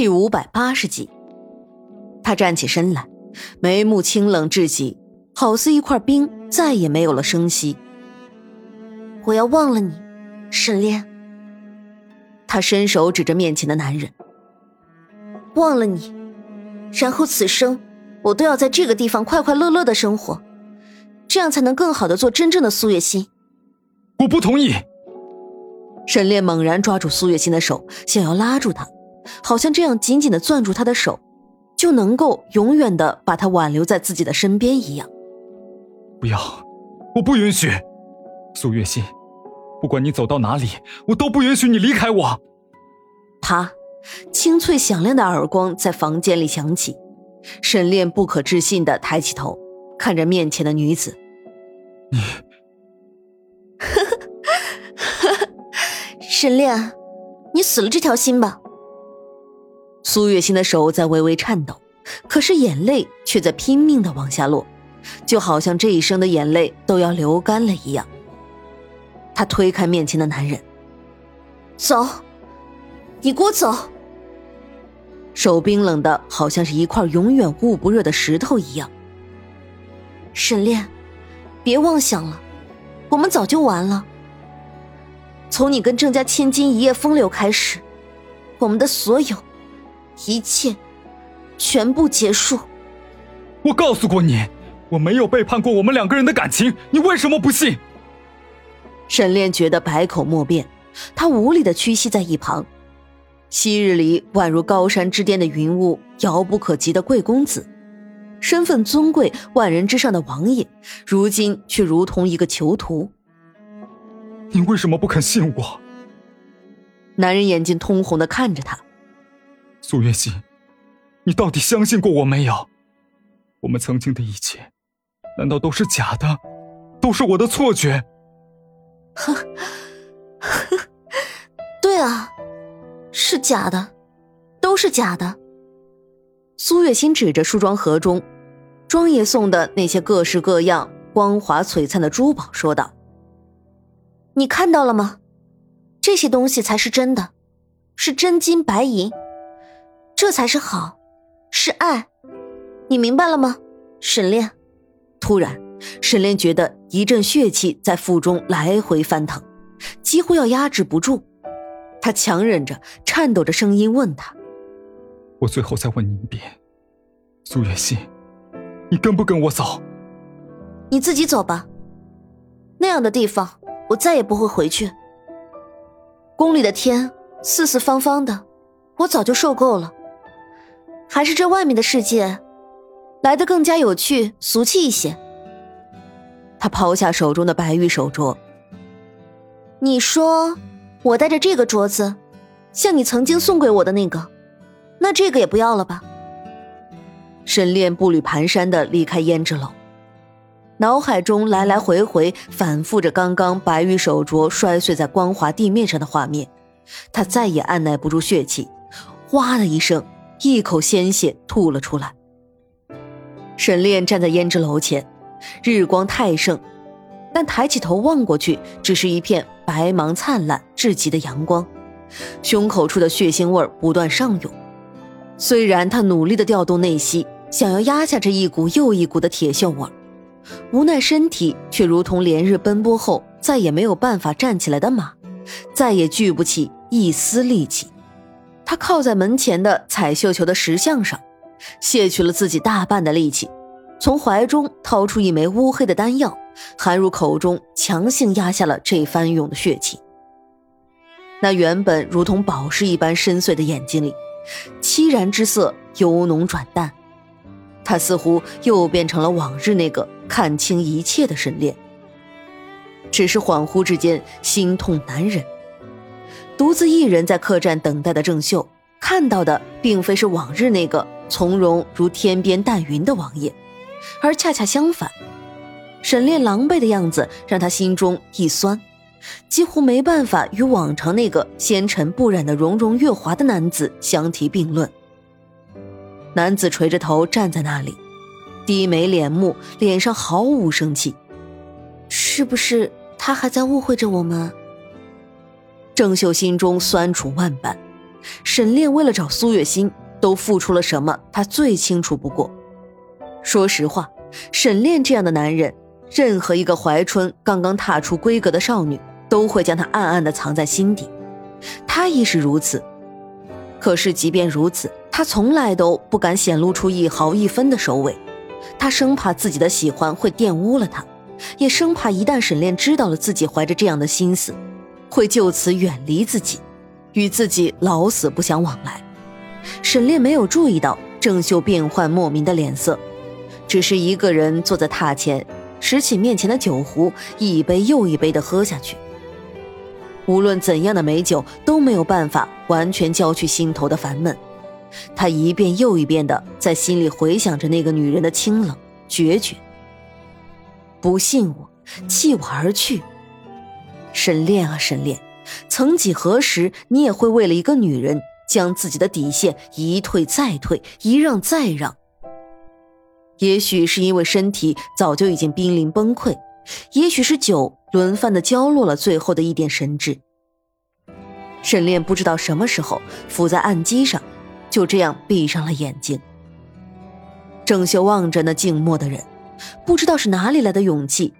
第五百八十集，他站起身来，眉目清冷至极，好似一块冰，再也没有了声息。我要忘了你，沈炼。他伸手指着面前的男人，忘了你，然后此生我都要在这个地方快快乐乐的生活，这样才能更好的做真正的苏月心。我不同意。沈炼猛然抓住苏月心的手，想要拉住她。好像这样紧紧的攥住他的手，就能够永远的把他挽留在自己的身边一样。不要，我不允许，苏月心，不管你走到哪里，我都不允许你离开我。啪，清脆响亮的耳光在房间里响起。沈炼不可置信的抬起头，看着面前的女子。你，沈炼，你死了这条心吧。苏月心的手在微微颤抖，可是眼泪却在拼命的往下落，就好像这一生的眼泪都要流干了一样。他推开面前的男人，走，你给我走。手冰冷的，好像是一块永远捂不热的石头一样。沈炼，别妄想了，我们早就完了。从你跟郑家千金一夜风流开始，我们的所有。一切，全部结束。我告诉过你，我没有背叛过我们两个人的感情，你为什么不信？沈炼觉得百口莫辩，他无力的屈膝在一旁。昔日里宛如高山之巅的云雾，遥不可及的贵公子，身份尊贵、万人之上的王爷，如今却如同一个囚徒。你为什么不肯信我？男人眼睛通红的看着他。苏月心，你到底相信过我没有？我们曾经的一切，难道都是假的？都是我的错觉？呵，对啊，是假的，都是假的。苏月心指着梳妆盒中，庄爷送的那些各式各样、光华璀璨的珠宝，说道：“你看到了吗？这些东西才是真的，是真金白银。”这才是好，是爱，你明白了吗，沈炼？突然，沈炼觉得一阵血气在腹中来回翻腾，几乎要压制不住。他强忍着，颤抖着声音问他：“我最后再问你一遍，苏月心，你跟不跟我走？你自己走吧。那样的地方，我再也不会回去。宫里的天四四方方的，我早就受够了。”还是这外面的世界，来的更加有趣、俗气一些。他抛下手中的白玉手镯。你说，我带着这个镯子，像你曾经送给我的那个，那这个也不要了吧？沈炼步履蹒跚的离开胭脂楼，脑海中来来回回反复着刚刚白玉手镯摔碎在光滑地面上的画面，他再也按耐不住血气，哇的一声。一口鲜血吐了出来。沈炼站在胭脂楼前，日光太盛，但抬起头望过去，只是一片白茫灿烂至极的阳光。胸口处的血腥味不断上涌。虽然他努力的调动内息，想要压下这一股又一股的铁锈味，无奈身体却如同连日奔波后再也没有办法站起来的马，再也聚不起一丝力气。他靠在门前的彩绣球的石像上，卸去了自己大半的力气，从怀中掏出一枚乌黑的丹药，含入口中，强行压下了这翻涌的血气。那原本如同宝石一般深邃的眼睛里，凄然之色由浓转淡，他似乎又变成了往日那个看清一切的神炼。只是恍惚之间，心痛难忍。独自一人在客栈等待的郑秀，看到的并非是往日那个从容如天边淡云的王爷，而恰恰相反，沈炼狼狈的样子让他心中一酸，几乎没办法与往常那个纤尘不染的容容月华的男子相提并论。男子垂着头站在那里，低眉敛目，脸上毫无生气，是不是他还在误会着我们？郑秀心中酸楚万般，沈炼为了找苏月心，都付出了什么，他最清楚不过。说实话，沈炼这样的男人，任何一个怀春刚刚踏出闺阁的少女，都会将他暗暗的藏在心底。他亦是如此。可是即便如此，他从来都不敢显露出一毫一分的首尾。他生怕自己的喜欢会玷污了他，也生怕一旦沈炼知道了自己怀着这样的心思，会就此远离自己。与自己老死不相往来。沈炼没有注意到郑秀变幻莫名的脸色，只是一个人坐在榻前，拾起面前的酒壶，一杯又一杯的喝下去。无论怎样的美酒都没有办法完全浇去心头的烦闷。他一遍又一遍的在心里回想着那个女人的清冷决绝。不信我，弃我而去。沈炼啊，沈炼。曾几何时，你也会为了一个女人，将自己的底线一退再退，一让再让？也许是因为身体早就已经濒临崩溃，也许是酒轮番的浇落了最后的一点神智。沈炼不知道什么时候伏在案几上，就这样闭上了眼睛。郑秀望着那静默的人，不知道是哪里来的勇气。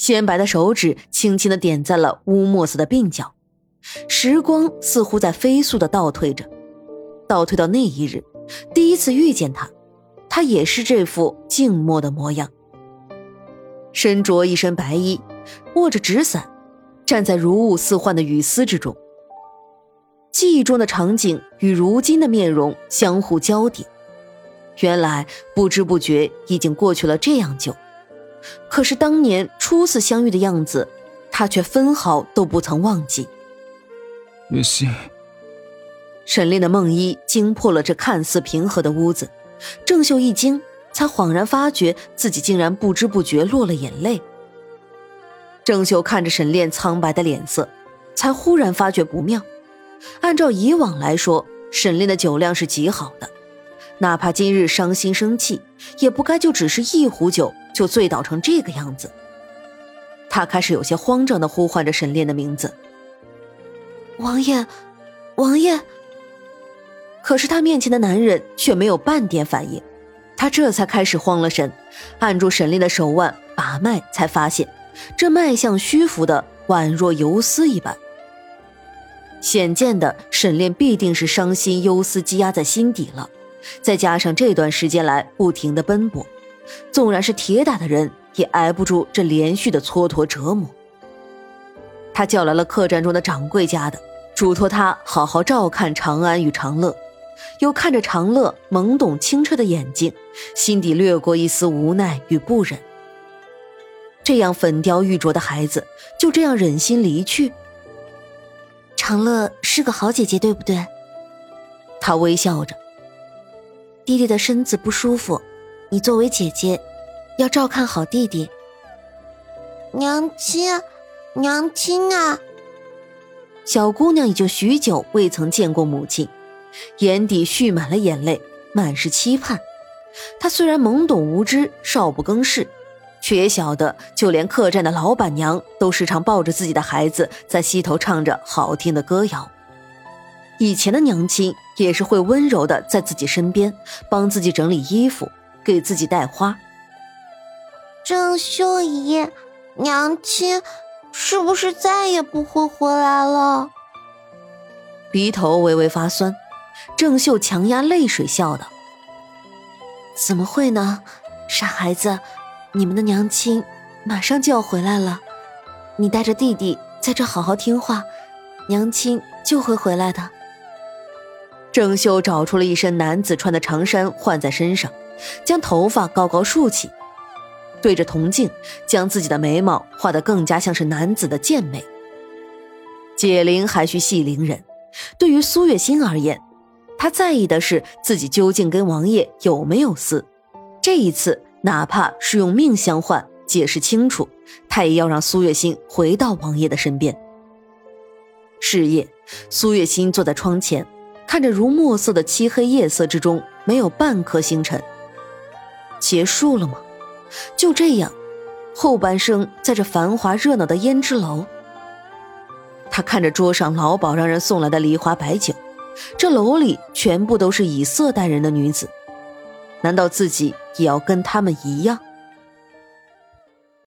鲜白的手指轻轻的点在了乌墨色的鬓角，时光似乎在飞速的倒退着，倒退到那一日，第一次遇见他，他也是这副静默的模样。身着一身白衣，握着纸伞，站在如雾似幻的雨丝之中。记忆中的场景与如今的面容相互交叠，原来不知不觉已经过去了这样久。可是当年初次相遇的样子，他却分毫都不曾忘记。月心，沈炼的梦衣惊破了这看似平和的屋子，郑秀一惊，才恍然发觉自己竟然不知不觉落了眼泪。郑秀看着沈炼苍白的脸色，才忽然发觉不妙。按照以往来说，沈炼的酒量是极好的，哪怕今日伤心生气，也不该就只是一壶酒。就醉倒成这个样子，他开始有些慌张的呼唤着沈炼的名字：“王爷，王爷。”可是他面前的男人却没有半点反应，他这才开始慌了神，按住沈炼的手腕把脉，才发现这脉象虚浮的宛若游丝一般。显见的，沈炼必定是伤心忧思积压在心底了，再加上这段时间来不停的奔波。纵然是铁打的人，也挨不住这连续的蹉跎折磨。他叫来了客栈中的掌柜家的，嘱托他好好照看长安与长乐，又看着长乐懵懂清澈的眼睛，心底掠过一丝无奈与不忍。这样粉雕玉琢的孩子，就这样忍心离去？长乐是个好姐姐，对不对？他微笑着。弟弟的身子不舒服。你作为姐姐，要照看好弟弟。娘亲，娘亲啊！小姑娘已经许久未曾见过母亲，眼底蓄满了眼泪，满是期盼。她虽然懵懂无知，少不更事，却也晓得，就连客栈的老板娘都时常抱着自己的孩子在溪头唱着好听的歌谣。以前的娘亲也是会温柔的在自己身边，帮自己整理衣服。给自己带花。郑秀仪，娘亲是不是再也不会回来了？鼻头微微发酸，郑秀强压泪水笑道：“怎么会呢？傻孩子，你们的娘亲马上就要回来了。你带着弟弟在这好好听话，娘亲就会回来的。”郑秀找出了一身男子穿的长衫换在身上。将头发高高竖起，对着铜镜，将自己的眉毛画得更加像是男子的健美。解铃还需系铃人，对于苏月心而言，她在意的是自己究竟跟王爷有没有私。这一次，哪怕是用命相换，解释清楚，她也要让苏月心回到王爷的身边。是夜，苏月心坐在窗前，看着如墨色的漆黑夜色之中，没有半颗星辰。结束了吗？就这样，后半生在这繁华热闹的胭脂楼。他看着桌上老鸨让人送来的梨花白酒，这楼里全部都是以色待人的女子，难道自己也要跟他们一样？